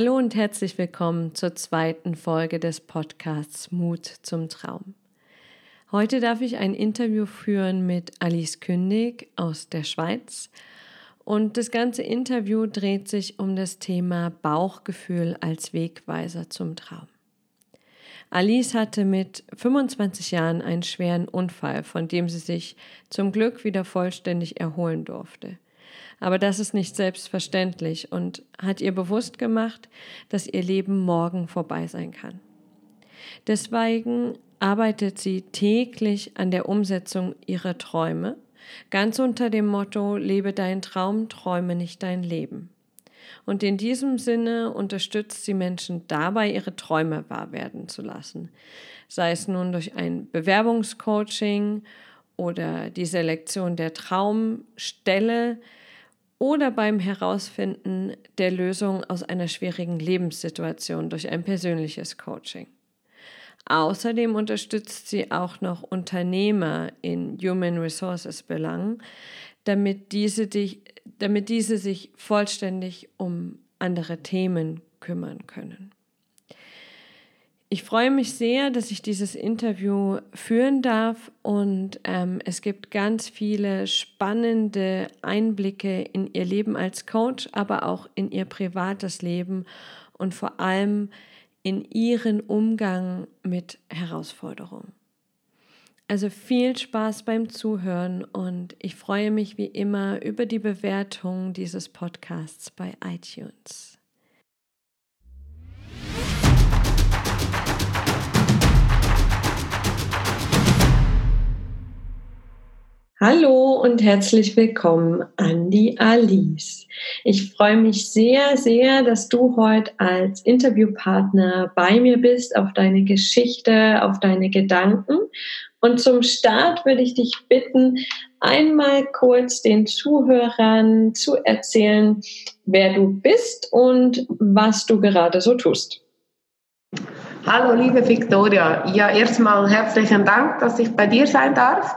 Hallo und herzlich willkommen zur zweiten Folge des Podcasts Mut zum Traum. Heute darf ich ein Interview führen mit Alice Kündig aus der Schweiz. Und das ganze Interview dreht sich um das Thema Bauchgefühl als Wegweiser zum Traum. Alice hatte mit 25 Jahren einen schweren Unfall, von dem sie sich zum Glück wieder vollständig erholen durfte. Aber das ist nicht selbstverständlich und hat ihr bewusst gemacht, dass ihr Leben morgen vorbei sein kann. Deswegen arbeitet sie täglich an der Umsetzung ihrer Träume, ganz unter dem Motto Lebe dein Traum, träume nicht dein Leben. Und in diesem Sinne unterstützt sie Menschen dabei, ihre Träume wahr werden zu lassen, sei es nun durch ein Bewerbungscoaching oder die Selektion der Traumstelle, oder beim Herausfinden der Lösung aus einer schwierigen Lebenssituation durch ein persönliches Coaching. Außerdem unterstützt sie auch noch Unternehmer in Human Resources Belangen, damit diese, die, damit diese sich vollständig um andere Themen kümmern können. Ich freue mich sehr, dass ich dieses Interview führen darf und ähm, es gibt ganz viele spannende Einblicke in ihr Leben als Coach, aber auch in ihr privates Leben und vor allem in ihren Umgang mit Herausforderungen. Also viel Spaß beim Zuhören und ich freue mich wie immer über die Bewertung dieses Podcasts bei iTunes. Hallo und herzlich willkommen an die Alice. Ich freue mich sehr, sehr, dass du heute als Interviewpartner bei mir bist, auf deine Geschichte, auf deine Gedanken. Und zum Start würde ich dich bitten, einmal kurz den Zuhörern zu erzählen, wer du bist und was du gerade so tust. Hallo, liebe Victoria. Ja, erstmal herzlichen Dank, dass ich bei dir sein darf.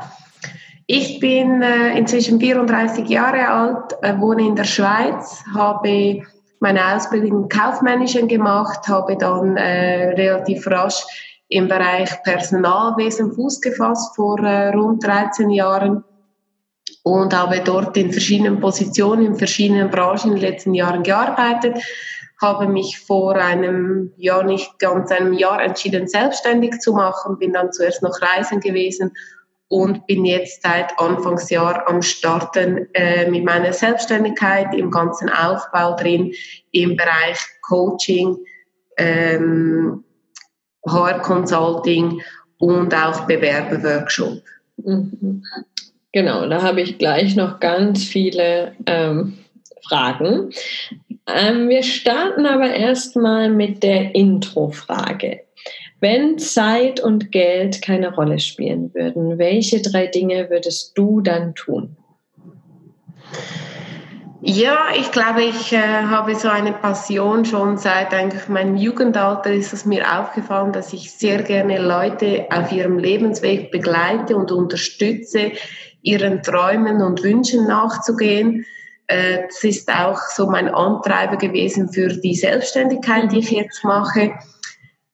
Ich bin äh, inzwischen 34 Jahre alt, äh, wohne in der Schweiz, habe meine Ausbildung Kaufmännischen gemacht, habe dann äh, relativ rasch im Bereich Personalwesen Fuß gefasst vor rund 13 Jahren und habe dort in verschiedenen Positionen, in verschiedenen Branchen in den letzten Jahren gearbeitet, habe mich vor einem Jahr, nicht ganz einem Jahr entschieden, selbstständig zu machen, bin dann zuerst noch reisen gewesen und bin jetzt seit Anfangsjahr am Starten äh, mit meiner Selbstständigkeit im ganzen Aufbau drin im Bereich Coaching, ähm, HR Consulting und auch Bewerberworkshop. Mhm. Genau, da habe ich gleich noch ganz viele ähm, Fragen. Ähm, wir starten aber erstmal mit der Intro-Frage. Wenn Zeit und Geld keine Rolle spielen würden, welche drei Dinge würdest du dann tun? Ja, ich glaube, ich äh, habe so eine Passion schon seit eigentlich meinem Jugendalter ist es mir aufgefallen, dass ich sehr gerne Leute auf ihrem Lebensweg begleite und unterstütze, ihren Träumen und Wünschen nachzugehen. Äh, das ist auch so mein Antreiber gewesen für die Selbstständigkeit, die ich jetzt mache.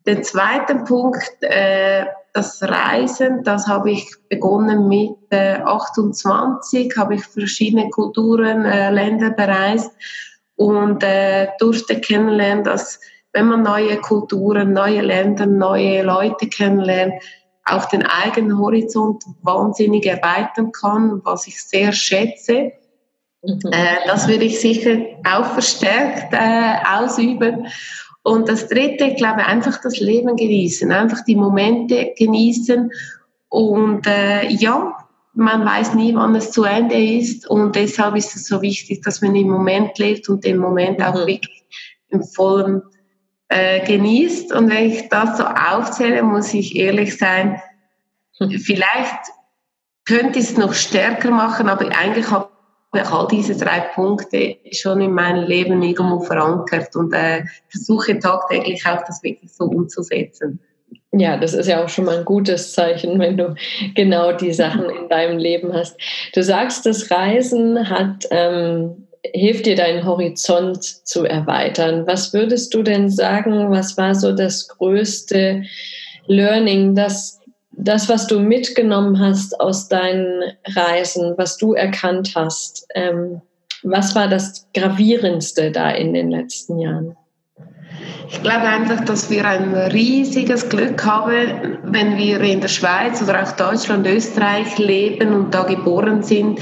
Den zweiten Punkt, äh, das Reisen, das habe ich begonnen mit äh, 28, habe ich verschiedene Kulturen, äh, Länder bereist und äh, durfte kennenlernen, dass wenn man neue Kulturen, neue Länder, neue Leute kennenlernt, auch den eigenen Horizont wahnsinnig erweitern kann, was ich sehr schätze. Mhm. Äh, das würde ich sicher auch verstärkt äh, ausüben. Und das Dritte, ich glaube, einfach das Leben genießen, einfach die Momente genießen. Und äh, ja, man weiß nie, wann es zu Ende ist. Und deshalb ist es so wichtig, dass man im Moment lebt und den Moment auch mhm. wirklich im vollen äh, genießt. Und wenn ich das so aufzähle, muss ich ehrlich sein, mhm. vielleicht könnte ich es noch stärker machen, aber eigentlich habe ich all diese drei Punkte schon in meinem Leben irgendwo verankert und äh, versuche tagtäglich auch das wirklich so umzusetzen. Ja, das ist ja auch schon mal ein gutes Zeichen, wenn du genau die Sachen in deinem Leben hast. Du sagst, das Reisen hat ähm, hilft dir, deinen Horizont zu erweitern. Was würdest du denn sagen, was war so das größte Learning, das, das was du mitgenommen hast aus deinen Reisen, was du erkannt hast? Ähm, was war das Gravierendste da in den letzten Jahren? Ich glaube einfach, dass wir ein riesiges Glück haben, wenn wir in der Schweiz oder auch Deutschland, Österreich leben und da geboren sind.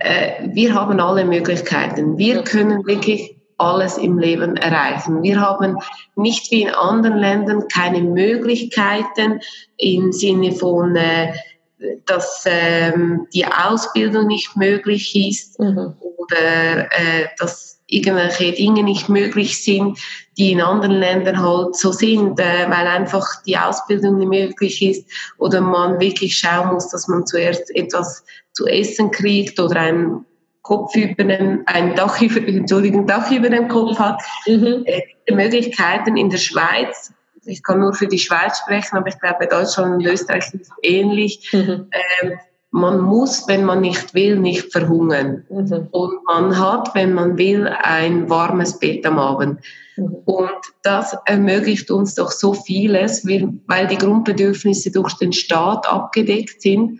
Äh, wir haben alle Möglichkeiten. Wir können wirklich alles im Leben erreichen. Wir haben nicht wie in anderen Ländern keine Möglichkeiten im Sinne von, äh, dass ähm, die Ausbildung nicht möglich ist mhm. oder äh, dass irgendwelche Dinge nicht möglich sind, die in anderen Ländern halt so sind, äh, weil einfach die Ausbildung nicht möglich ist oder man wirklich schauen muss, dass man zuerst etwas zu essen kriegt oder ein Kopf über den, ein Dach über, Entschuldigung, Dach über dem Kopf hat. Mhm. Äh, Möglichkeiten in der Schweiz ich kann nur für die Schweiz sprechen, aber ich glaube, Deutschland und Österreich ist ähnlich. Mhm. Ähm, man muss, wenn man nicht will, nicht verhungern. Mhm. Und man hat, wenn man will, ein warmes Bett am Abend. Mhm. Und das ermöglicht uns doch so vieles, weil die Grundbedürfnisse durch den Staat abgedeckt sind.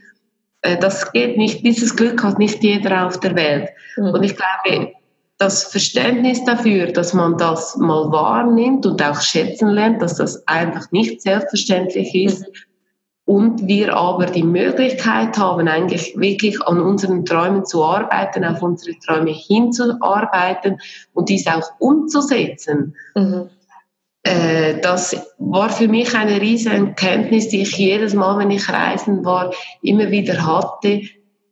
Äh, das geht nicht, dieses Glück hat nicht jeder auf der Welt. Mhm. Und ich glaube, das Verständnis dafür, dass man das mal wahrnimmt und auch schätzen lernt, dass das einfach nicht selbstverständlich ist, mhm und wir aber die Möglichkeit haben, eigentlich wirklich an unseren Träumen zu arbeiten, auf unsere Träume hinzuarbeiten und dies auch umzusetzen. Mhm. Äh, das war für mich eine riesige Erkenntnis, die ich jedes Mal, wenn ich reisen war, immer wieder hatte,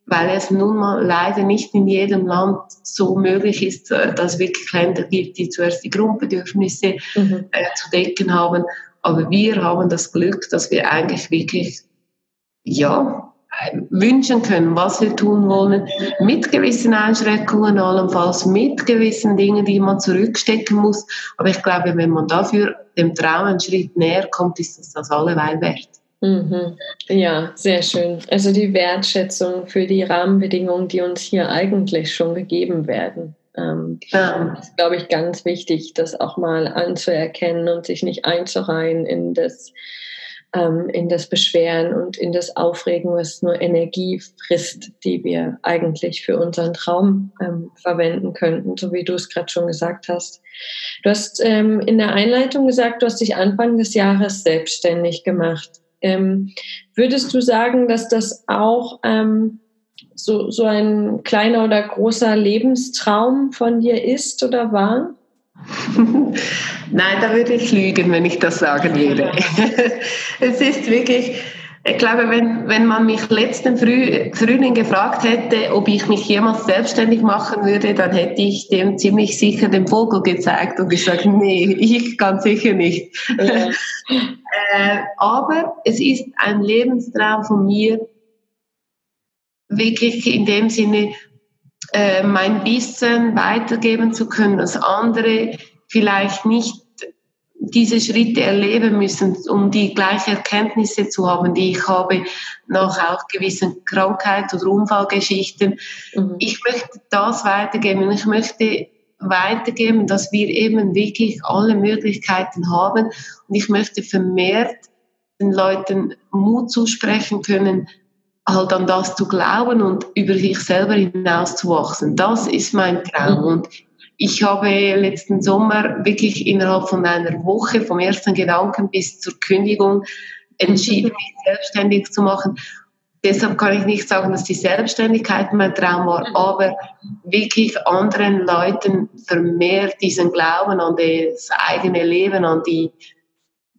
weil es nun mal leider nicht in jedem Land so möglich ist, äh, dass es wirklich Länder gibt, die zuerst die Grundbedürfnisse mhm. äh, zu decken haben aber wir haben das Glück, dass wir eigentlich wirklich, ja, wünschen können, was wir tun wollen, mit gewissen Einschränkungen allenfalls, mit gewissen Dingen, die man zurückstecken muss. Aber ich glaube, wenn man dafür dem Traum einen Schritt näher kommt, ist das das alleweil wert. Mhm. Ja, sehr schön. Also die Wertschätzung für die Rahmenbedingungen, die uns hier eigentlich schon gegeben werden. Ähm, ja. ist, glaube ich, ganz wichtig, das auch mal anzuerkennen und sich nicht einzureihen in das, ähm, in das Beschweren und in das Aufregen, was nur Energie frisst, die wir eigentlich für unseren Traum ähm, verwenden könnten, so wie du es gerade schon gesagt hast. Du hast ähm, in der Einleitung gesagt, du hast dich Anfang des Jahres selbstständig gemacht. Ähm, würdest du sagen, dass das auch ähm, so, so ein kleiner oder großer Lebenstraum von dir ist oder war? Nein, da würde ich lügen, wenn ich das sagen würde. es ist wirklich, ich glaube, wenn, wenn man mich letzten Früh, Frühling gefragt hätte, ob ich mich jemals selbstständig machen würde, dann hätte ich dem ziemlich sicher den Vogel gezeigt und gesagt, nee, ich ganz sicher nicht. Ja. äh, aber es ist ein Lebenstraum von mir, wirklich in dem Sinne äh, mein Wissen weitergeben zu können, dass andere vielleicht nicht diese Schritte erleben müssen, um die gleichen Erkenntnisse zu haben, die ich habe nach auch gewissen Krankheit- oder Unfallgeschichten. Mhm. Ich möchte das weitergeben und ich möchte weitergeben, dass wir eben wirklich alle Möglichkeiten haben und ich möchte vermehrt den Leuten Mut zusprechen können, halt an das zu glauben und über sich selber hinaus zu wachsen. Das ist mein Traum. Mhm. Und ich habe letzten Sommer wirklich innerhalb von einer Woche vom ersten Gedanken bis zur Kündigung entschieden, mich selbstständig zu machen. Deshalb kann ich nicht sagen, dass die Selbstständigkeit mein Traum war, mhm. aber wirklich anderen Leuten vermehrt diesen Glauben an das eigene Leben, an die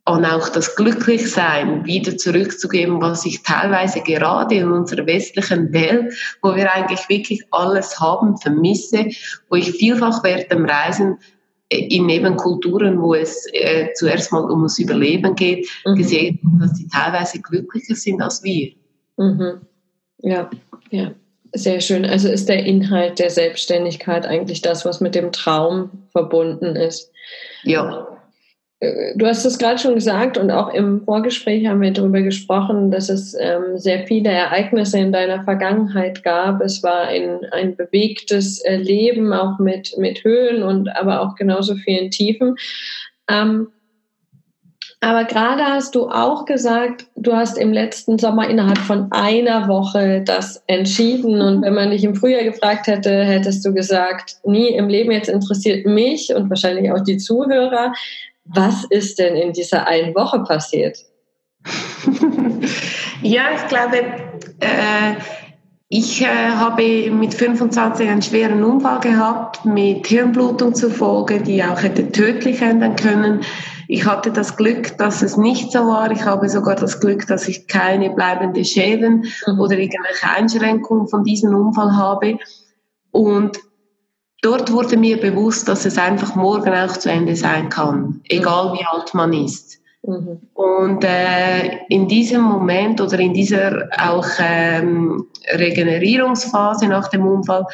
und auch das Glücklichsein wieder zurückzugeben, was ich teilweise gerade in unserer westlichen Welt, wo wir eigentlich wirklich alles haben, vermisse, wo ich vielfach während dem Reisen äh, in Nebenkulturen, wo es äh, zuerst mal ums Überleben geht, mhm. gesehen, dass die teilweise glücklicher sind als wir. Mhm. Ja, ja, sehr schön. Also ist der Inhalt der Selbstständigkeit eigentlich das, was mit dem Traum verbunden ist? Ja. Äh, du hast es gerade schon gesagt und auch im Vorgespräch haben wir darüber gesprochen, dass es ähm, sehr viele Ereignisse in deiner Vergangenheit gab. Es war ein, ein bewegtes äh, Leben, auch mit, mit Höhen und aber auch genauso vielen Tiefen. Ähm, aber gerade hast du auch gesagt, du hast im letzten Sommer innerhalb von einer Woche das entschieden. Und wenn man dich im Frühjahr gefragt hätte, hättest du gesagt, nie im Leben jetzt interessiert mich und wahrscheinlich auch die Zuhörer. Was ist denn in dieser einen Woche passiert? ja, ich glaube, äh, ich äh, habe mit 25 einen schweren Unfall gehabt mit Hirnblutung zur Folge, die auch hätte tödlich enden können. Ich hatte das Glück, dass es nicht so war. Ich habe sogar das Glück, dass ich keine bleibenden Schäden mhm. oder irgendwelche Einschränkungen von diesem Unfall habe. Und dort wurde mir bewusst, dass es einfach morgen auch zu Ende sein kann, egal wie alt man ist. Mhm. Und äh, in diesem Moment oder in dieser auch ähm, Regenerierungsphase nach dem Unfall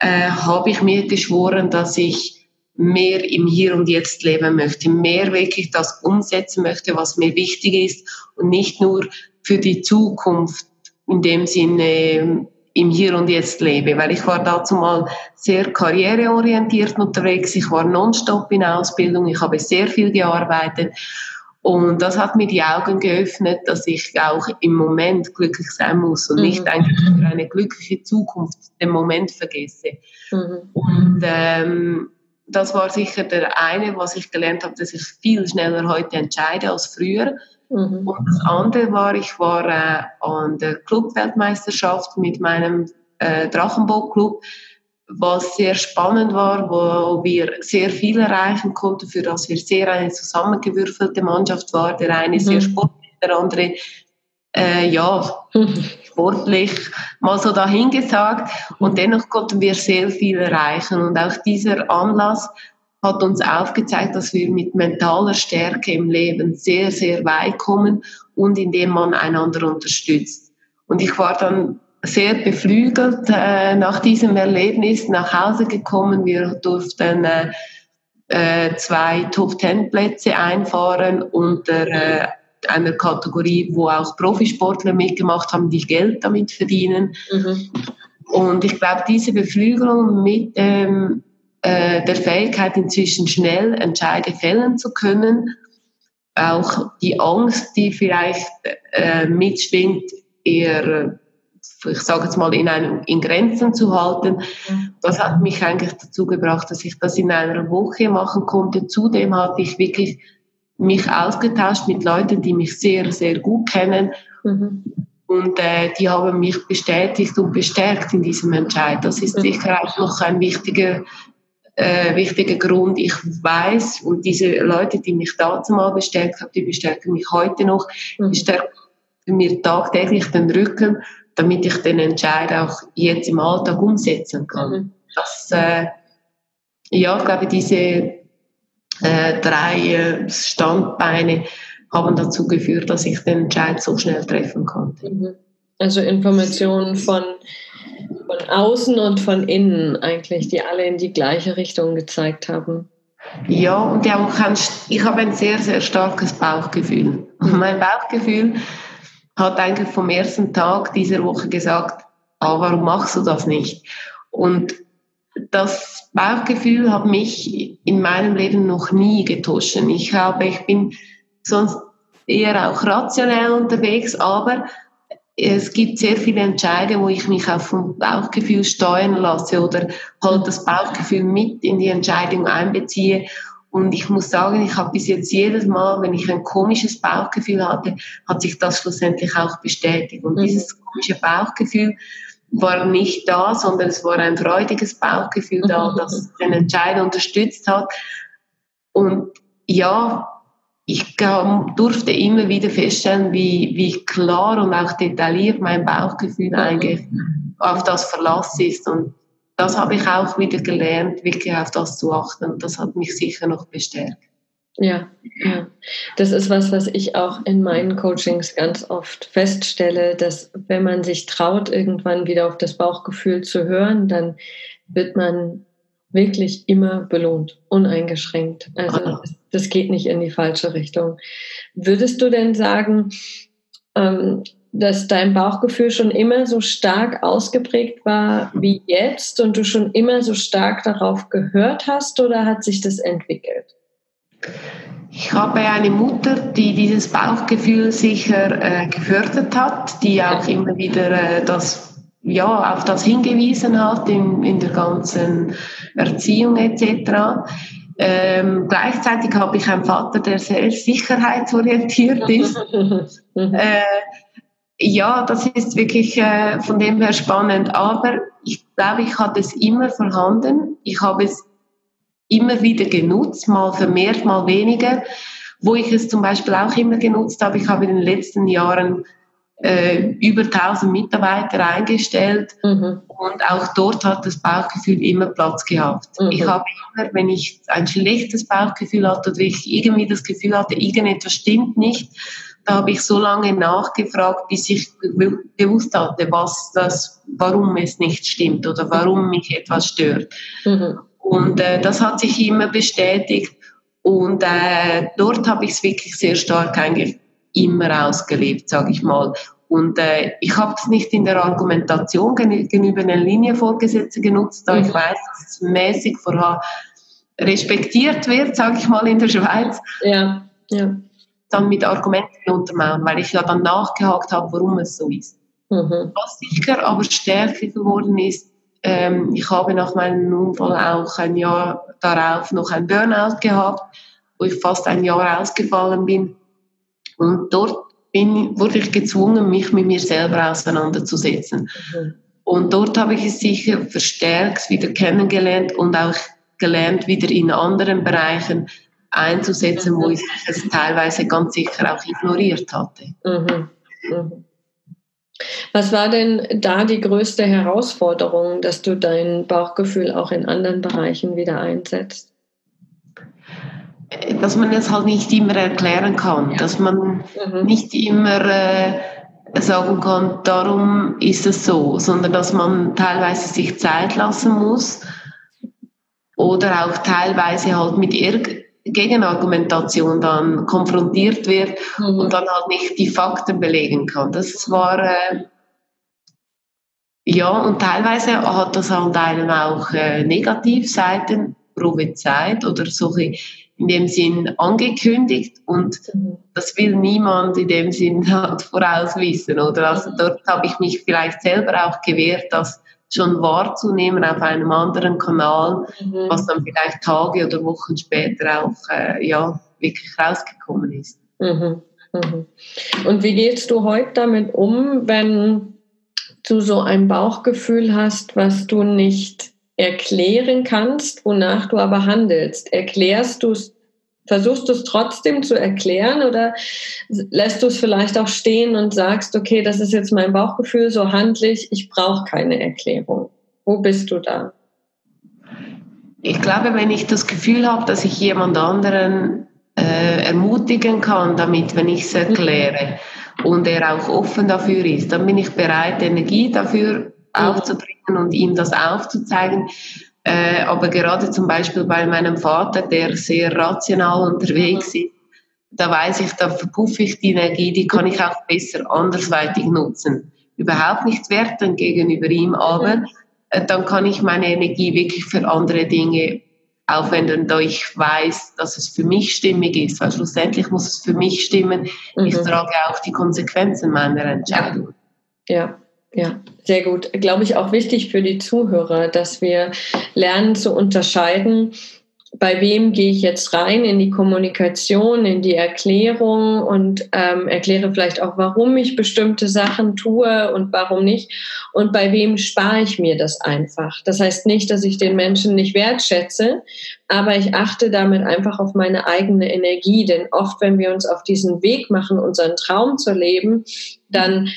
äh, habe ich mir geschworen, dass ich mehr im Hier und Jetzt leben möchte, mehr wirklich das umsetzen möchte, was mir wichtig ist und nicht nur für die Zukunft in dem Sinne im Hier und Jetzt lebe, weil ich war dazu mal sehr karriereorientiert unterwegs, ich war nonstop in Ausbildung, ich habe sehr viel gearbeitet und das hat mir die Augen geöffnet, dass ich auch im Moment glücklich sein muss und mhm. nicht einfach für eine glückliche Zukunft den Moment vergesse. Mhm. Und ähm, das war sicher der eine, was ich gelernt habe, dass ich viel schneller heute entscheide als früher. Mhm. Und das andere war, ich war äh, an der Clubweltmeisterschaft mit meinem äh, Drachenboot-Club, was sehr spannend war, wo wir sehr viel erreichen konnten, für das wir sehr eine zusammengewürfelte Mannschaft waren. Der eine mhm. sehr sportlich, der andere äh, ja, sportlich mal so dahingesagt. Und dennoch konnten wir sehr viel erreichen. Und auch dieser Anlass hat uns aufgezeigt, dass wir mit mentaler Stärke im Leben sehr, sehr weit kommen und indem man einander unterstützt. Und ich war dann sehr beflügelt äh, nach diesem Erlebnis nach Hause gekommen. Wir durften äh, äh, zwei Top-Ten-Plätze einfahren unter äh, einer Kategorie, wo auch Profisportler mitgemacht haben, die Geld damit verdienen. Mhm. Und ich glaube, diese Beflügelung mit ähm, äh, der Fähigkeit, inzwischen schnell Entscheide fällen zu können, auch die Angst, die vielleicht äh, mitschwingt, eher, ich sage jetzt mal, in, einem, in Grenzen zu halten, mhm. das hat mich eigentlich dazu gebracht, dass ich das in einer Woche machen konnte. Zudem hatte ich wirklich mich ausgetauscht mit Leuten, die mich sehr, sehr gut kennen. Mhm. Und äh, die haben mich bestätigt und bestärkt in diesem Entscheid. Das ist mhm. sicher auch noch ein wichtiger, äh, wichtiger Grund. Ich weiß, und diese Leute, die mich dazu mal bestärkt haben, die bestärken mich heute noch, mhm. bestärken mir tagtäglich den Rücken, damit ich den Entscheid auch jetzt im Alltag umsetzen kann. Mhm. Das, äh, ja, ich glaube, diese äh, drei äh, Standbeine haben dazu geführt, dass ich den Entscheid so schnell treffen konnte. Mhm. Also Informationen von, von außen und von innen eigentlich, die alle in die gleiche Richtung gezeigt haben. Ja, und ja, ich habe ein sehr, sehr starkes Bauchgefühl. Und mein Bauchgefühl hat eigentlich vom ersten Tag dieser Woche gesagt, ah, warum machst du das nicht? Und das Bauchgefühl hat mich in meinem Leben noch nie getoschen. Ich habe, ich bin sonst eher auch rationell unterwegs, aber es gibt sehr viele Entscheidungen, wo ich mich auch vom Bauchgefühl steuern lasse oder halt das Bauchgefühl mit in die Entscheidung einbeziehe. Und ich muss sagen, ich habe bis jetzt jedes Mal, wenn ich ein komisches Bauchgefühl hatte, hat sich das schlussendlich auch bestätigt. Und mhm. dieses komische Bauchgefühl war nicht da, sondern es war ein freudiges Bauchgefühl da, mhm. das den Entscheider unterstützt hat. Und ja, ich durfte immer wieder feststellen, wie, wie klar und auch detailliert mein Bauchgefühl eigentlich auf das Verlass ist. Und das habe ich auch wieder gelernt, wirklich auf das zu achten. Und das hat mich sicher noch bestärkt. Ja, ja. Das ist was, was ich auch in meinen Coachings ganz oft feststelle, dass wenn man sich traut, irgendwann wieder auf das Bauchgefühl zu hören, dann wird man wirklich immer belohnt, uneingeschränkt. Also das geht nicht in die falsche Richtung. Würdest du denn sagen, ähm, dass dein Bauchgefühl schon immer so stark ausgeprägt war wie jetzt und du schon immer so stark darauf gehört hast oder hat sich das entwickelt? Ich habe eine Mutter, die dieses Bauchgefühl sicher äh, gefördert hat, die auch immer wieder äh, das, ja, auf das hingewiesen hat in, in der ganzen Erziehung etc. Ähm, gleichzeitig habe ich einen Vater, der sehr sicherheitsorientiert ist. äh, ja, das ist wirklich äh, von dem her spannend. Aber ich glaube, ich hatte es immer vorhanden. Ich habe es immer wieder genutzt, mal vermehrt, mal weniger. Wo ich es zum Beispiel auch immer genutzt habe, ich habe in den letzten Jahren äh, über 1000 Mitarbeiter eingestellt mhm. und auch dort hat das Bauchgefühl immer Platz gehabt. Mhm. Ich habe immer, wenn ich ein schlechtes Bauchgefühl hatte oder ich irgendwie das Gefühl hatte, irgendetwas stimmt nicht, da habe ich so lange nachgefragt, bis ich gewusst hatte, was das, warum es nicht stimmt oder warum mich etwas stört. Mhm. Und äh, das hat sich immer bestätigt. Und äh, dort habe ich es wirklich sehr stark eigentlich immer ausgelebt, sage ich mal. Und äh, ich habe es nicht in der Argumentation gegenüber einer Linienvorgesetzten genutzt, da mhm. ich weiß, dass es mäßig vorher respektiert wird, sage ich mal, in der Schweiz. Ja, ja. Dann mit Argumenten untermauern, weil ich ja dann nachgehakt habe, warum es so ist. Mhm. Was sicher aber stärker geworden ist, ähm, ich habe nach meinem Unfall auch ein Jahr darauf noch ein Burnout gehabt, wo ich fast ein Jahr ausgefallen bin. Und dort bin, wurde ich gezwungen, mich mit mir selber auseinanderzusetzen. Mhm. Und dort habe ich es sicher verstärkt wieder kennengelernt und auch gelernt, wieder in anderen Bereichen einzusetzen, wo ich es teilweise ganz sicher auch ignoriert hatte. Mhm. Mhm. Was war denn da die größte Herausforderung, dass du dein Bauchgefühl auch in anderen Bereichen wieder einsetzt? Dass man es halt nicht immer erklären kann, ja. dass man mhm. nicht immer äh, sagen kann, darum ist es so, sondern dass man teilweise sich Zeit lassen muss oder auch teilweise halt mit irgendeinem Gegenargumentation dann konfrontiert wird mhm. und dann halt nicht die Fakten belegen kann. Das war äh, ja und teilweise hat das halt einem auch äh, Negativseiten prophezeit oder solche in dem Sinn angekündigt und mhm. das will niemand in dem Sinn halt vorauswissen oder also dort habe ich mich vielleicht selber auch gewehrt, dass schon wahrzunehmen auf einem anderen Kanal, mhm. was dann vielleicht Tage oder Wochen später auch äh, ja, wirklich rausgekommen ist. Mhm. Mhm. Und wie gehst du heute damit um, wenn du so ein Bauchgefühl hast, was du nicht erklären kannst, wonach du aber handelst? Erklärst du es Versuchst du es trotzdem zu erklären oder lässt du es vielleicht auch stehen und sagst, okay, das ist jetzt mein Bauchgefühl, so handlich, ich brauche keine Erklärung. Wo bist du da? Ich glaube, wenn ich das Gefühl habe, dass ich jemand anderen äh, ermutigen kann damit, wenn ich es erkläre und er auch offen dafür ist, dann bin ich bereit, Energie dafür mhm. aufzubringen und ihm das aufzuzeigen. Äh, aber gerade zum Beispiel bei meinem Vater, der sehr rational unterwegs ist, da weiß ich, da verpuffe ich die Energie, die kann ich auch besser andersweitig nutzen. Überhaupt nicht werten gegenüber ihm, aber äh, dann kann ich meine Energie wirklich für andere Dinge aufwenden, da ich weiß, dass es für mich stimmig ist, weil schlussendlich muss es für mich stimmen. Mhm. Ich trage auch die Konsequenzen meiner Entscheidung. Ja. Ja, sehr gut. Glaube ich auch wichtig für die Zuhörer, dass wir lernen zu unterscheiden, bei wem gehe ich jetzt rein in die Kommunikation, in die Erklärung und ähm, erkläre vielleicht auch, warum ich bestimmte Sachen tue und warum nicht. Und bei wem spare ich mir das einfach. Das heißt nicht, dass ich den Menschen nicht wertschätze, aber ich achte damit einfach auf meine eigene Energie. Denn oft, wenn wir uns auf diesen Weg machen, unseren Traum zu leben, dann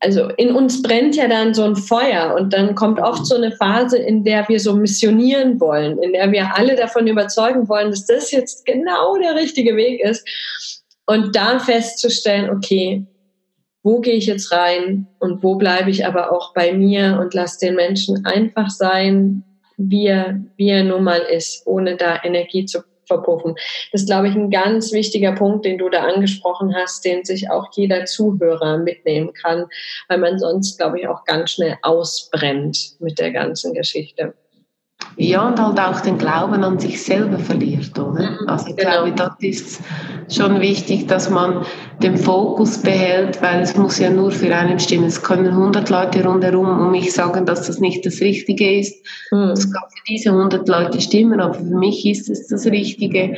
also in uns brennt ja dann so ein Feuer und dann kommt oft so eine Phase, in der wir so missionieren wollen, in der wir alle davon überzeugen wollen, dass das jetzt genau der richtige Weg ist. Und da festzustellen, okay, wo gehe ich jetzt rein und wo bleibe ich aber auch bei mir und lasse den Menschen einfach sein, wie er, wie er nun mal ist, ohne da Energie zu verpuffen. Das ist, glaube ich, ein ganz wichtiger Punkt, den du da angesprochen hast, den sich auch jeder Zuhörer mitnehmen kann, weil man sonst, glaube ich, auch ganz schnell ausbrennt mit der ganzen Geschichte. Ja, und halt auch den Glauben an sich selber verliert, oder? Mhm, also ich genau. glaube, das ist schon wichtig, dass man den Fokus behält, weil es muss ja nur für einen stimmen. Es können 100 Leute rundherum um mich sagen, dass das nicht das Richtige ist. Mhm. Das kann für diese 100 Leute stimmen, aber für mich ist es das Richtige.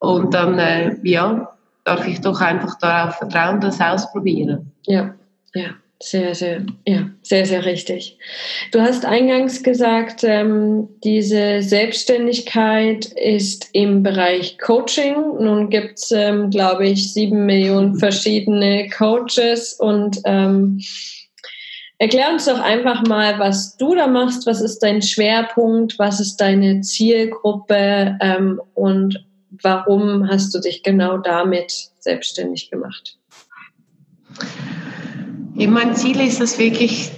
Und dann, äh, ja, darf ich doch einfach darauf vertrauen, das ausprobieren. Ja, ja. Sehr, sehr, ja, sehr, sehr richtig. Du hast eingangs gesagt, ähm, diese Selbstständigkeit ist im Bereich Coaching. Nun gibt es, ähm, glaube ich, sieben Millionen verschiedene Coaches und ähm, erklär uns doch einfach mal, was du da machst, was ist dein Schwerpunkt, was ist deine Zielgruppe ähm, und warum hast du dich genau damit selbstständig gemacht? Ja, mein Ziel ist es wirklich,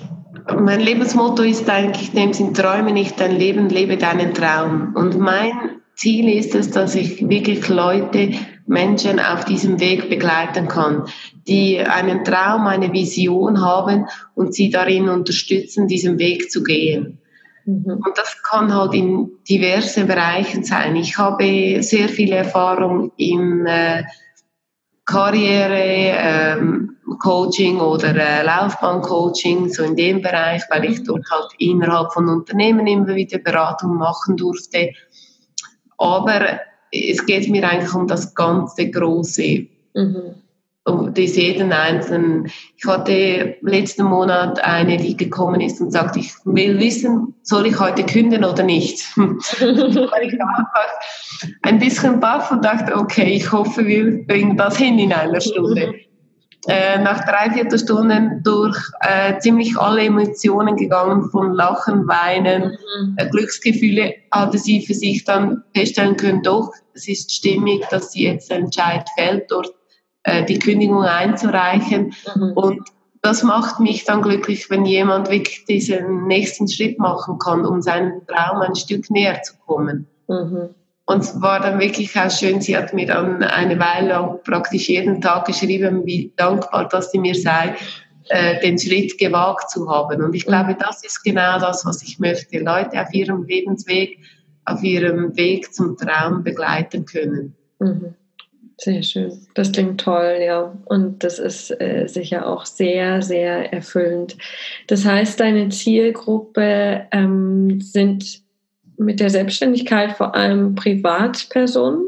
mein Lebensmotto ist eigentlich, dem sind Träume nicht dein Leben, lebe deinen Traum. Und mein Ziel ist es, dass ich wirklich Leute, Menschen auf diesem Weg begleiten kann, die einen Traum, eine Vision haben und sie darin unterstützen, diesen Weg zu gehen. Mhm. Und das kann halt in diversen Bereichen sein. Ich habe sehr viel Erfahrung im äh, Karriere, ähm, Coaching oder äh, Laufbahncoaching, so in dem Bereich, weil ich dort halt innerhalb von Unternehmen immer wieder Beratung machen durfte. Aber es geht mir eigentlich um das ganze Große. Mhm und das jeden einzelnen. Ich hatte letzten Monat eine, die gekommen ist und sagt, ich will wissen, soll ich heute künden oder nicht? war ich einfach ein bisschen baff und dachte, okay, ich hoffe, wir bringen das hin in einer Stunde. Äh, nach drei, vier Stunden durch äh, ziemlich alle Emotionen gegangen, von Lachen, Weinen, mhm. äh, Glücksgefühle, hatte sie für sich dann feststellen können, doch, es ist stimmig, dass sie jetzt Entscheid fällt, dort äh, die Kündigung einzureichen. Mhm. Und das macht mich dann glücklich, wenn jemand wirklich diesen nächsten Schritt machen kann, um seinem Traum ein Stück näher zu kommen. Mhm. Und es war dann wirklich auch schön, sie hat mir dann eine Weile lang praktisch jeden Tag geschrieben, wie dankbar dass sie mir sei, äh, den Schritt gewagt zu haben. Und ich mhm. glaube, das ist genau das, was ich möchte. Leute auf ihrem Lebensweg, auf ihrem Weg zum Traum begleiten können. Mhm. Sehr schön. Das klingt toll, ja. Und das ist äh, sicher auch sehr, sehr erfüllend. Das heißt, deine Zielgruppe ähm, sind mit der Selbstständigkeit vor allem Privatpersonen?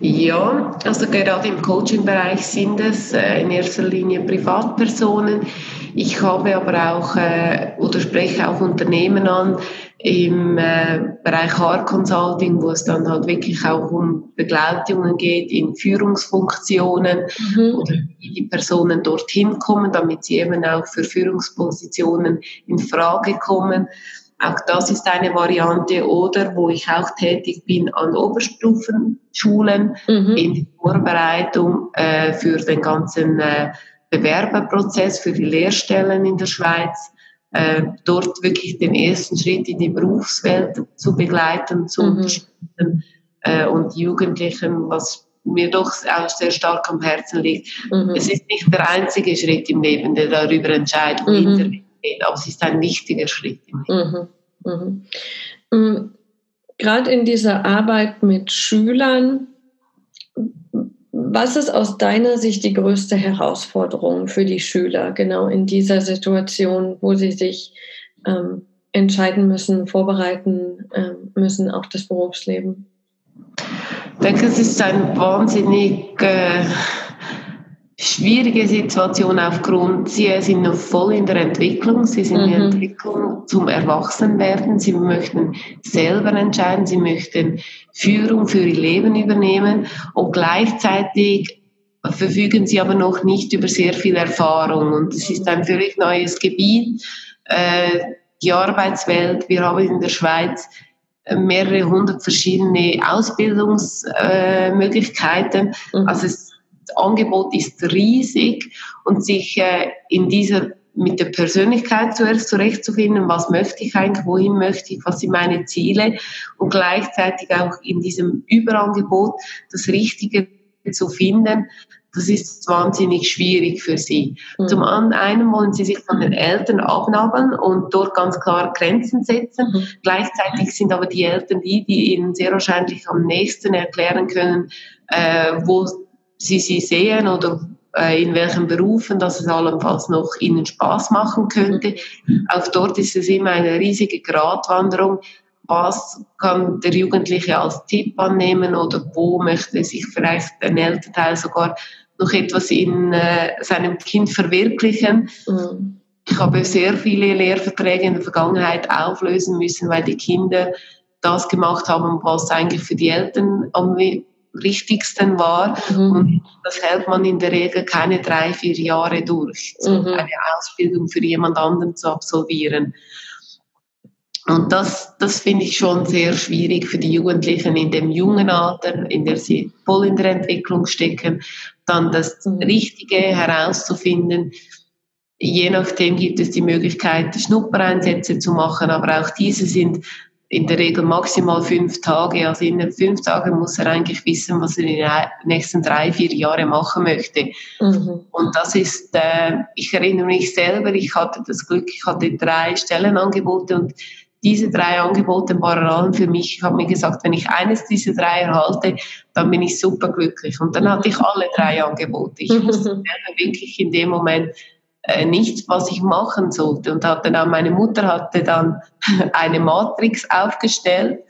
Ja, also gerade im Coaching-Bereich sind es äh, in erster Linie Privatpersonen. Ich habe aber auch äh, oder spreche auch Unternehmen an, im äh, Bereich Haar Consulting, wo es dann halt wirklich auch um Begleitungen geht in Führungsfunktionen mhm. oder wie die Personen dorthin kommen, damit sie eben auch für Führungspositionen in Frage kommen. Auch das ist eine Variante oder wo ich auch tätig bin an Oberstufenschulen mhm. in Vorbereitung äh, für den ganzen äh, Bewerberprozess für die Lehrstellen in der Schweiz äh, dort wirklich den ersten Schritt in die Berufswelt zu begleiten, zu mhm. unterstützen äh, und Jugendlichen, was mir doch auch sehr stark am Herzen liegt. Mhm. Es ist nicht der einzige Schritt im Leben, der darüber entscheidet, mhm. Geht, aber es ist ein wichtiger Schritt im Leben. Mhm. mhm. Mm, gerade in dieser Arbeit mit Schülern, was ist aus deiner Sicht die größte Herausforderung für die Schüler, genau in dieser Situation, wo sie sich ähm, entscheiden müssen, vorbereiten äh, müssen auf das Berufsleben? Ich denke, es ist ein wahnsinnig äh, schwierige Situation aufgrund, sie sind noch voll in der Entwicklung, sie sind mhm. in der mhm. Entwicklung zum Erwachsenwerden, sie möchten selber entscheiden, sie möchten Führung für ihr Leben übernehmen und gleichzeitig verfügen sie aber noch nicht über sehr viel Erfahrung und es ist ein völlig neues Gebiet, äh, die Arbeitswelt, wir haben in der Schweiz mehrere hundert verschiedene Ausbildungsmöglichkeiten, mhm. also es das Angebot ist riesig und sich äh, in dieser mit der Persönlichkeit zuerst zurechtzufinden, was möchte ich eigentlich, wohin möchte ich, was sind meine Ziele und gleichzeitig auch in diesem Überangebot das Richtige zu finden, das ist wahnsinnig schwierig für sie. Mhm. Zum einen wollen sie sich von den Eltern abnabeln und dort ganz klar Grenzen setzen. Mhm. Gleichzeitig sind aber die Eltern die, die ihnen sehr wahrscheinlich am nächsten erklären können, äh, wo sie sie sehen oder äh, in welchen Berufen, dass es allenfalls noch ihnen Spaß machen könnte. Auch dort ist es immer eine riesige Gratwanderung. Was kann der Jugendliche als Tipp annehmen oder wo möchte sich vielleicht ein Elternteil sogar noch etwas in äh, seinem Kind verwirklichen? Mhm. Ich habe sehr viele Lehrverträge in der Vergangenheit auflösen müssen, weil die Kinder das gemacht haben, was eigentlich für die Eltern am richtigsten war. Mhm. Und das hält man in der Regel keine drei, vier Jahre durch, so mhm. eine Ausbildung für jemand anderen zu absolvieren. Und das, das finde ich schon sehr schwierig für die Jugendlichen in dem jungen Alter, in der sie voll in der Entwicklung stecken, dann das mhm. Richtige herauszufinden. Je nachdem gibt es die Möglichkeit, Schnuppereinsätze zu machen, aber auch diese sind in der Regel maximal fünf Tage. Also in den fünf Tagen muss er eigentlich wissen, was er in den nächsten drei, vier Jahren machen möchte. Mhm. Und das ist, äh, ich erinnere mich selber, ich hatte das Glück, ich hatte drei Stellenangebote und diese drei Angebote waren allen für mich. Ich habe mir gesagt, wenn ich eines dieser drei erhalte, dann bin ich super glücklich. Und dann hatte ich alle drei Angebote. Ich wusste selber wirklich in dem Moment, äh, nichts, was ich machen sollte. Und hatte dann, meine Mutter hatte dann eine Matrix aufgestellt,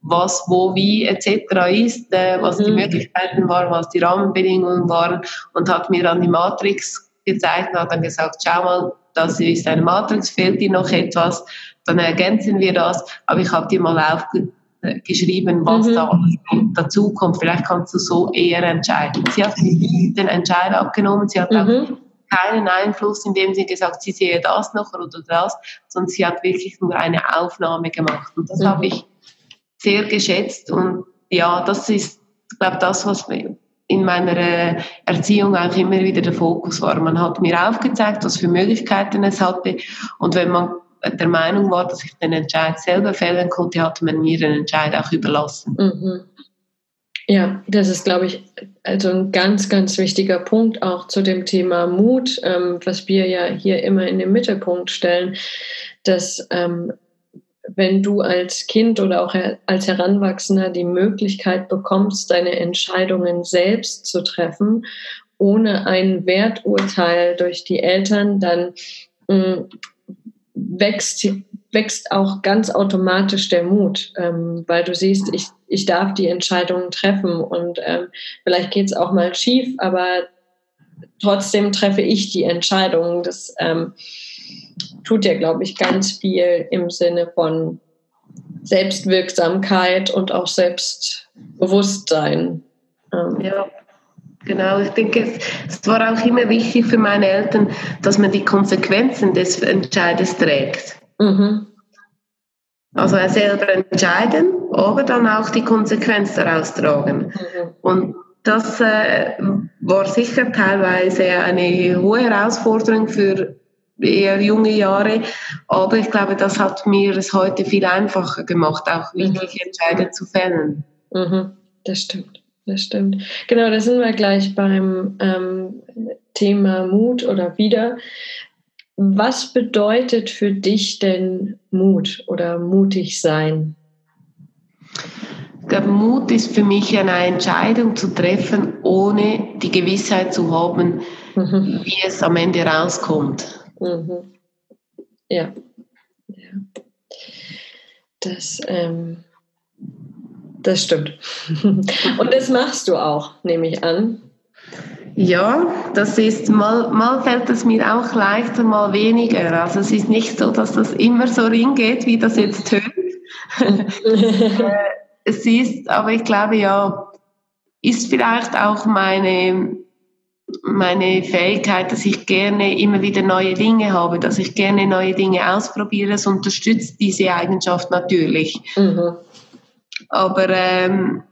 was, wo, wie etc. ist, äh, was mhm. die Möglichkeiten waren, was die Rahmenbedingungen waren und hat mir dann die Matrix gezeigt und hat dann gesagt, schau mal, das ist eine Matrix, fehlt dir noch etwas, dann ergänzen wir das, aber ich habe dir mal aufgeschrieben, was mhm. da dazu kommt. Vielleicht kannst du so eher entscheiden. Sie hat den Entscheid abgenommen, sie hat mhm. auch keinen Einfluss, indem sie gesagt, sie sehe das noch oder das, sondern sie hat wirklich nur eine Aufnahme gemacht. Und das mhm. habe ich sehr geschätzt. Und ja, das ist, ich glaube, das, was in meiner Erziehung auch immer wieder der Fokus war. Man hat mir aufgezeigt, was für Möglichkeiten es hatte. Und wenn man der Meinung war, dass ich den Entscheid selber fällen konnte, hat man mir den Entscheid auch überlassen. Mhm. Ja, das ist, glaube ich, also ein ganz, ganz wichtiger Punkt auch zu dem Thema Mut, ähm, was wir ja hier immer in den Mittelpunkt stellen, dass ähm, wenn du als Kind oder auch als Heranwachsender die Möglichkeit bekommst, deine Entscheidungen selbst zu treffen, ohne ein Werturteil durch die Eltern, dann mh, mm, wächst wächst auch ganz automatisch der Mut, ähm, weil du siehst, ich, ich darf die Entscheidungen treffen und ähm, vielleicht geht es auch mal schief, aber trotzdem treffe ich die Entscheidung. Das ähm, tut ja, glaube ich, ganz viel im Sinne von Selbstwirksamkeit und auch Selbstbewusstsein. Ähm. Ja. Genau, ich denke, es, es, war auch immer wichtig für meine Eltern, dass man die Konsequenzen des Entscheides trägt. Mhm. Also selber entscheiden, aber dann auch die Konsequenz daraus tragen. Mhm. Und das äh, war sicher teilweise eine hohe Herausforderung für eher junge Jahre, aber ich glaube, das hat mir es heute viel einfacher gemacht, auch mhm. wirklich Entscheidungen zu fällen. Mhm. Das stimmt, das stimmt. Genau, da sind wir gleich beim ähm, Thema Mut oder wieder. Was bedeutet für dich denn Mut oder mutig sein? Der Mut ist für mich eine Entscheidung zu treffen, ohne die Gewissheit zu haben, mhm. wie es am Ende rauskommt. Mhm. Ja. ja. Das, ähm, das stimmt. Und das machst du auch, nehme ich an. Ja, das ist, mal, mal fällt es mir auch leichter, mal weniger. Also es ist nicht so, dass das immer so ringeht, wie das jetzt tönt. Äh, es ist, aber ich glaube ja, ist vielleicht auch meine, meine Fähigkeit, dass ich gerne immer wieder neue Dinge habe, dass ich gerne neue Dinge ausprobiere. Es unterstützt diese Eigenschaft natürlich. Mhm. Aber ähm,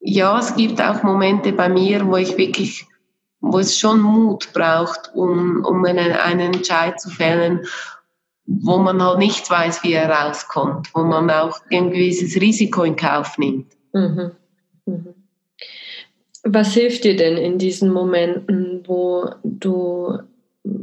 ja, es gibt auch Momente bei mir, wo ich wirklich wo es schon Mut braucht, um, um einen, einen Entscheid zu fällen, wo man halt nicht weiß, wie er rauskommt, wo man auch ein gewisses Risiko in Kauf nimmt. Mhm. Mhm. Was hilft dir denn in diesen Momenten, wo du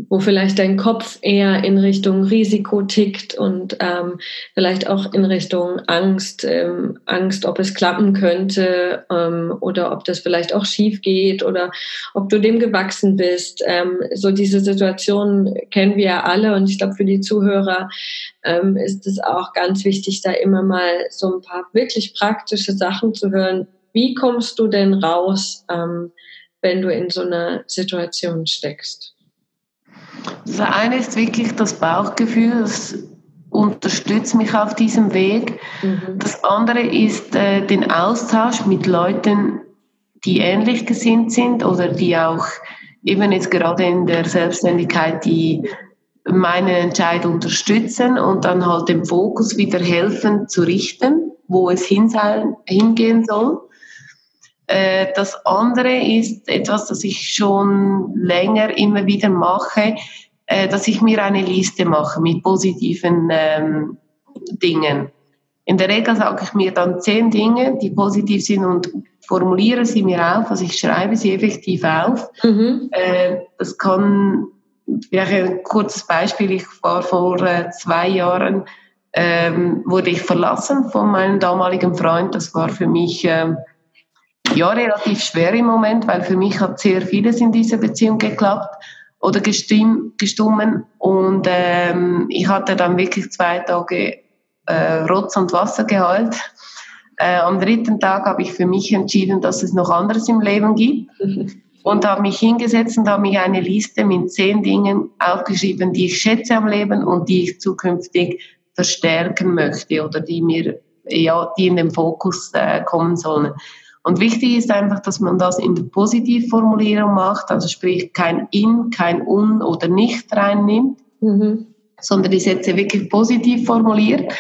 wo vielleicht dein Kopf eher in Richtung Risiko tickt und ähm, vielleicht auch in Richtung Angst, ähm, Angst, ob es klappen könnte ähm, oder ob das vielleicht auch schief geht oder ob du dem gewachsen bist. Ähm, so diese Situation kennen wir ja alle und ich glaube für die Zuhörer ähm, ist es auch ganz wichtig, da immer mal so ein paar wirklich praktische Sachen zu hören. Wie kommst du denn raus, ähm, wenn du in so einer Situation steckst? Das eine ist wirklich das Bauchgefühl, das unterstützt mich auf diesem Weg. Mhm. Das andere ist äh, den Austausch mit Leuten, die ähnlich gesinnt sind oder die auch eben jetzt gerade in der Selbstständigkeit, die meine Entscheidung unterstützen und dann halt den Fokus wieder helfen zu richten, wo es hingehen soll. Äh, das andere ist etwas, das ich schon länger immer wieder mache, äh, dass ich mir eine Liste mache mit positiven ähm, Dingen. In der Regel sage ich mir dann zehn Dinge, die positiv sind und formuliere sie mir auf, also ich schreibe sie effektiv auf. Mhm. Äh, das kann, wäre ein kurzes Beispiel, ich war vor äh, zwei Jahren, ähm, wurde ich verlassen von meinem damaligen Freund. Das war für mich äh, ja relativ schwer im Moment, weil für mich hat sehr vieles in dieser Beziehung geklappt oder gestummen. Und ähm, ich hatte dann wirklich zwei Tage äh, Rotz und Wasser geheult. Äh, am dritten Tag habe ich für mich entschieden, dass es noch anderes im Leben gibt. Und habe mich hingesetzt und habe mich eine Liste mit zehn Dingen aufgeschrieben, die ich schätze am Leben und die ich zukünftig verstärken möchte oder die mir, ja, die in den Fokus äh, kommen sollen. Und wichtig ist einfach, dass man das in der Positivformulierung macht, also sprich kein in, kein un oder nicht reinnimmt, mhm. sondern die Sätze wirklich positiv formuliert.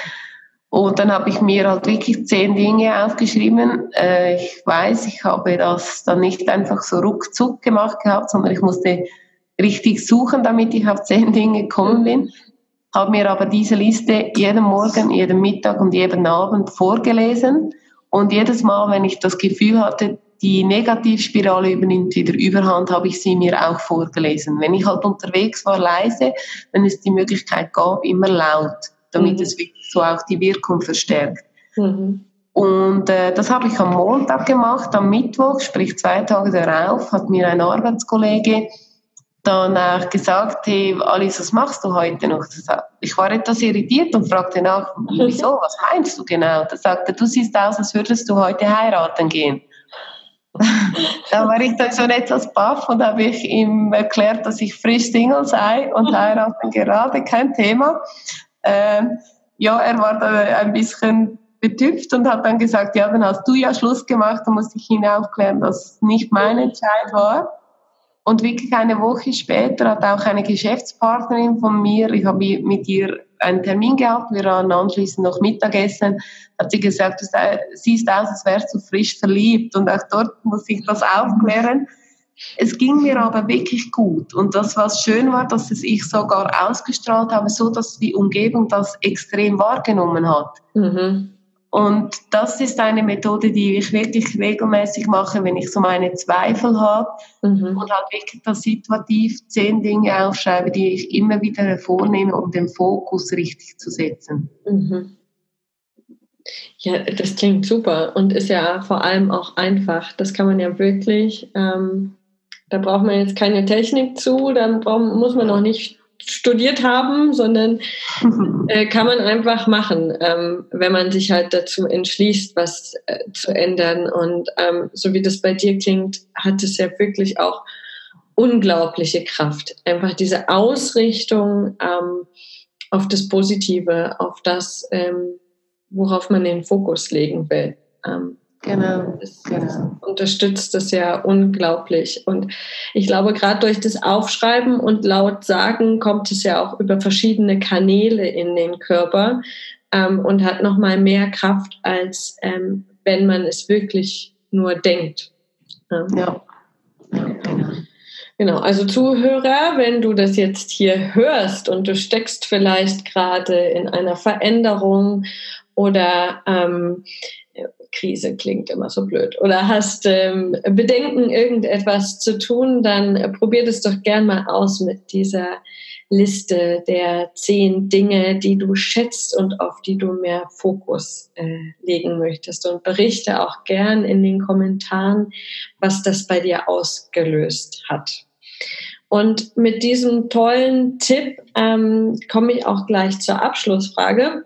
Und dann habe ich mir halt wirklich zehn Dinge aufgeschrieben. Äh, ich weiß, ich habe das dann nicht einfach so ruckzuck gemacht gehabt, sondern ich musste richtig suchen, damit ich auf zehn Dinge gekommen bin. Habe mir aber diese Liste jeden Morgen, jeden Mittag und jeden Abend vorgelesen und jedes Mal, wenn ich das Gefühl hatte, die Negativspirale übernimmt wieder Überhand, habe ich sie mir auch vorgelesen. Wenn ich halt unterwegs war, leise, wenn es die Möglichkeit gab, immer laut, damit mhm. es wirklich so auch die Wirkung verstärkt. Mhm. Und äh, das habe ich am Montag gemacht, am Mittwoch, sprich zwei Tage darauf, hat mir ein Arbeitskollege dann auch gesagt, hey, Alice, was machst du heute noch? Ich war etwas irritiert und fragte nach, wieso, was meinst du genau? Da sagte du siehst aus, als würdest du heute heiraten gehen. da war ich dann schon etwas baff und habe ich ihm erklärt, dass ich frisch Single sei und heiraten gerade kein Thema. Ähm, ja, er war da ein bisschen betüpft und hat dann gesagt, ja, dann hast du ja Schluss gemacht, da musste ich ihn aufklären, dass es nicht mein Entscheid war. Und wirklich eine Woche später hat auch eine Geschäftspartnerin von mir, ich habe mit ihr einen Termin gehabt, wir waren anschließend noch Mittagessen, hat sie gesagt, du siehst aus, als wärst du frisch verliebt. Und auch dort muss ich das aufklären. Es ging mir aber wirklich gut. Und das, was schön war, dass es ich sogar ausgestrahlt habe, so dass die Umgebung das extrem wahrgenommen hat. Mhm. Und das ist eine Methode, die ich wirklich regelmäßig mache, wenn ich so meine Zweifel habe mhm. und halt wirklich das situativ zehn Dinge aufschreibe, die ich immer wieder hervornehme, um den Fokus richtig zu setzen. Mhm. Ja, das klingt super und ist ja vor allem auch einfach. Das kann man ja wirklich, ähm, da braucht man jetzt keine Technik zu, da muss man noch nicht studiert haben, sondern äh, kann man einfach machen, ähm, wenn man sich halt dazu entschließt, was äh, zu ändern. Und ähm, so wie das bei dir klingt, hat es ja wirklich auch unglaubliche Kraft. Einfach diese Ausrichtung ähm, auf das Positive, auf das, ähm, worauf man den Fokus legen will. Genau. Das, genau. unterstützt das ja unglaublich. Und ich glaube, gerade durch das Aufschreiben und laut sagen kommt es ja auch über verschiedene Kanäle in den Körper ähm, und hat nochmal mehr Kraft, als ähm, wenn man es wirklich nur denkt. Ja. ja. Genau. Genau, also Zuhörer, wenn du das jetzt hier hörst und du steckst vielleicht gerade in einer Veränderung oder ähm, Krise klingt immer so blöd oder hast ähm, Bedenken, irgendetwas zu tun, dann äh, probier das doch gern mal aus mit dieser Liste der zehn Dinge, die du schätzt und auf die du mehr Fokus äh, legen möchtest. Und berichte auch gern in den Kommentaren, was das bei dir ausgelöst hat. Und mit diesem tollen Tipp ähm, komme ich auch gleich zur Abschlussfrage.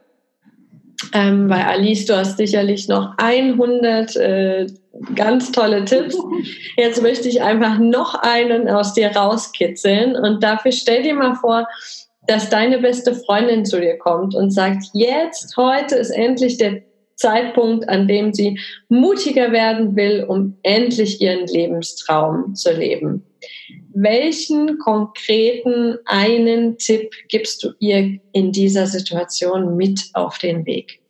Ähm, weil Alice, du hast sicherlich noch 100 äh, ganz tolle Tipps. Jetzt möchte ich einfach noch einen aus dir rauskitzeln und dafür stell dir mal vor, dass deine beste Freundin zu dir kommt und sagt, jetzt, heute ist endlich der Zeitpunkt, an dem sie mutiger werden will, um endlich ihren Lebenstraum zu leben. Welchen konkreten einen Tipp gibst du ihr in dieser Situation mit auf den Weg?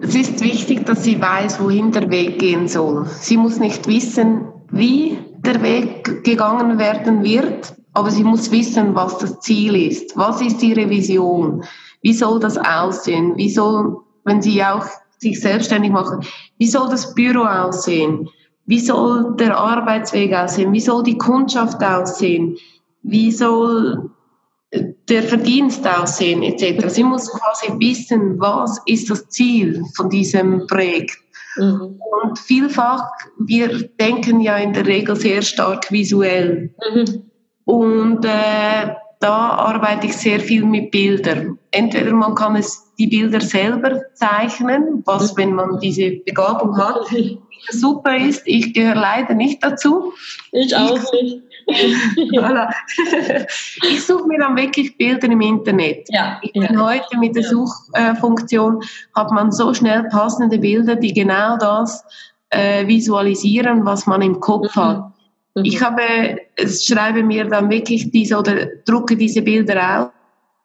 Es ist wichtig, dass sie weiß, wohin der Weg gehen soll. Sie muss nicht wissen, wie der Weg gegangen werden wird, aber sie muss wissen, was das Ziel ist. Was ist ihre Vision? Wie soll das aussehen? Wie soll, wenn sie auch sich selbstständig machen, wie soll das Büro aussehen? Wie soll der Arbeitsweg aussehen? Wie soll die Kundschaft aussehen? Wie soll der Verdienst aussehen etc. Sie muss quasi wissen, was ist das Ziel von diesem Projekt. Mhm. Und vielfach, wir denken ja in der Regel sehr stark visuell. Mhm. Und äh, da arbeite ich sehr viel mit Bildern. Entweder man kann es die Bilder selber zeichnen, was, mhm. wenn man diese Begabung hat, super ist. Ich gehöre leider nicht dazu. Ich auch nicht. ich suche mir dann wirklich Bilder im Internet. Ja, ich bin ja. heute mit der Suchfunktion, hat man so schnell passende Bilder, die genau das äh, visualisieren, was man im Kopf mhm. hat. Mhm. Ich habe, schreibe mir dann wirklich diese oder drucke diese Bilder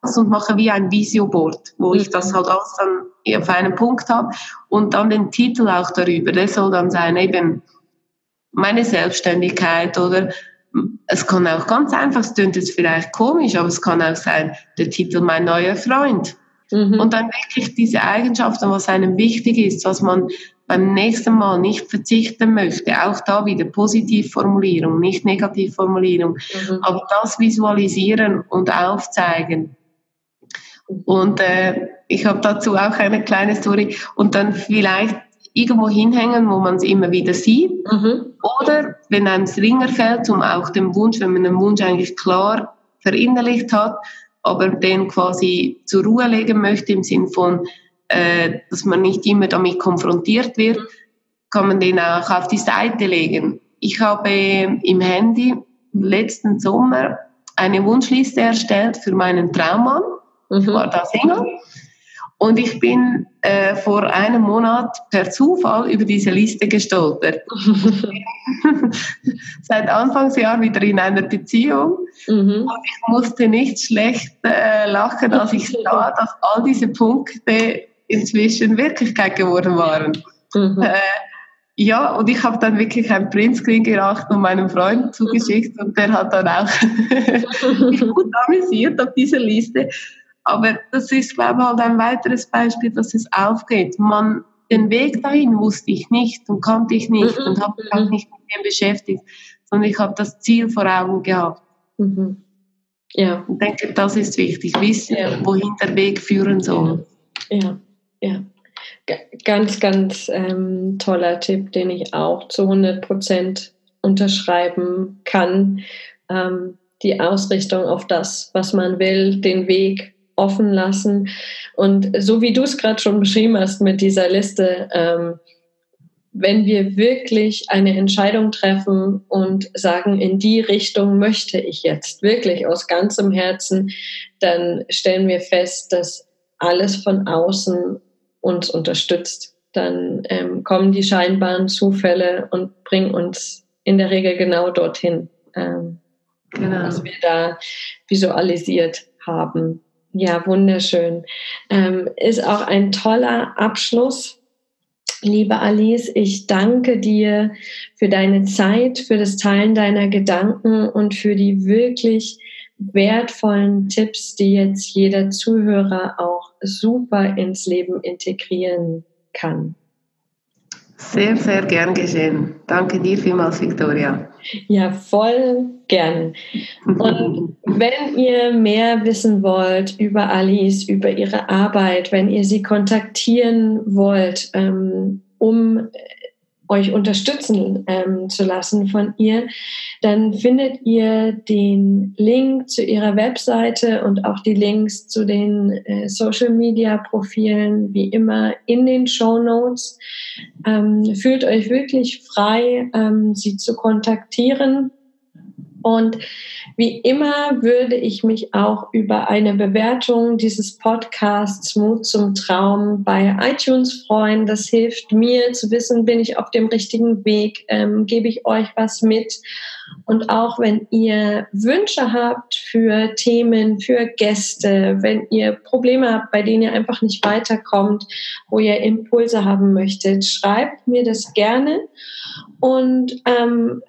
aus und mache wie ein Visioboard, wo mhm. ich das halt alles dann auf einen Punkt habe und dann den Titel auch darüber. Der soll dann sein eben meine Selbstständigkeit oder es kann auch ganz einfach, es klingt jetzt vielleicht komisch, aber es kann auch sein, der Titel Mein neuer Freund. Mhm. Und dann wirklich diese Eigenschaften, was einem wichtig ist, was man beim nächsten Mal nicht verzichten möchte. Auch da wieder Positivformulierung, nicht Negativformulierung. Mhm. Aber das visualisieren und aufzeigen. Und äh, ich habe dazu auch eine kleine Story. Und dann vielleicht irgendwo hinhängen, wo man es immer wieder sieht. Mhm. Oder wenn einem es ringer fällt, um auch den Wunsch, wenn man den Wunsch eigentlich klar verinnerlicht hat, aber den quasi zur Ruhe legen möchte im Sinn von, äh, dass man nicht immer damit konfrontiert wird, kann man den auch auf die Seite legen. Ich habe im Handy letzten Sommer eine Wunschliste erstellt für meinen Traummann. Mhm. Ich war da Single. Und ich bin äh, vor einem Monat per Zufall über diese Liste gestolpert. Seit Anfangsjahr wieder in einer Beziehung. Mhm. Und ich musste nicht schlecht äh, lachen, als ich sah, dass all diese Punkte inzwischen Wirklichkeit geworden waren. Mhm. Äh, ja, und ich habe dann wirklich ein Printscreen gemacht und meinem Freund zugeschickt und der hat dann auch mich gut amüsiert auf dieser Liste. Aber das ist, glaube ich, halt ein weiteres Beispiel, dass es aufgeht. Man, den Weg dahin wusste ich nicht und kannte ich nicht mhm. und habe mich auch nicht mit dem beschäftigt, sondern ich habe das Ziel vor Augen gehabt. Mhm. Ja. Ich denke, das ist wichtig, wissen, ja. wohin der Weg führen soll. Ja, ja. Ganz, ganz ähm, toller Tipp, den ich auch zu 100 Prozent unterschreiben kann. Ähm, die Ausrichtung auf das, was man will, den Weg offen lassen. Und so wie du es gerade schon beschrieben hast mit dieser Liste, ähm, wenn wir wirklich eine Entscheidung treffen und sagen, in die Richtung möchte ich jetzt wirklich aus ganzem Herzen, dann stellen wir fest, dass alles von außen uns unterstützt. Dann ähm, kommen die scheinbaren Zufälle und bringen uns in der Regel genau dorthin, ähm, genau. was wir da visualisiert haben. Ja, wunderschön. Ähm, ist auch ein toller Abschluss Liebe Alice, ich danke dir für deine Zeit, für das Teilen deiner Gedanken und für die wirklich wertvollen Tipps, die jetzt jeder Zuhörer auch super ins Leben integrieren kann. Sehr, sehr gern geschehen. Danke dir vielmals, Victoria. Ja, voll gern. Und wenn ihr mehr wissen wollt über Alice, über ihre Arbeit, wenn ihr sie kontaktieren wollt, ähm, um euch unterstützen ähm, zu lassen von ihr, dann findet ihr den Link zu ihrer Webseite und auch die Links zu den äh, Social Media Profilen wie immer in den Show Notes. Ähm, fühlt euch wirklich frei, ähm, sie zu kontaktieren. Und wie immer würde ich mich auch über eine Bewertung dieses Podcasts Mut zum Traum bei iTunes freuen. Das hilft mir zu wissen, bin ich auf dem richtigen Weg, ähm, gebe ich euch was mit. Und auch wenn ihr Wünsche habt für Themen, für Gäste, wenn ihr Probleme habt, bei denen ihr einfach nicht weiterkommt, wo ihr Impulse haben möchtet, schreibt mir das gerne. Und ähm,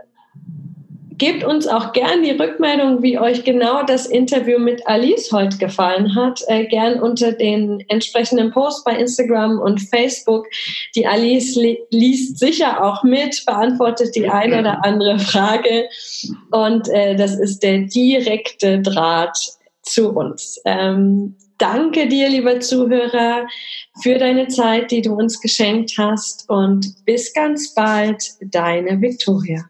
Gebt uns auch gern die Rückmeldung, wie euch genau das Interview mit Alice heute gefallen hat. Äh, gern unter den entsprechenden Posts bei Instagram und Facebook. Die Alice li liest sicher auch mit, beantwortet die eine oder andere Frage. Und äh, das ist der direkte Draht zu uns. Ähm, danke dir, lieber Zuhörer, für deine Zeit, die du uns geschenkt hast. Und bis ganz bald, deine Victoria.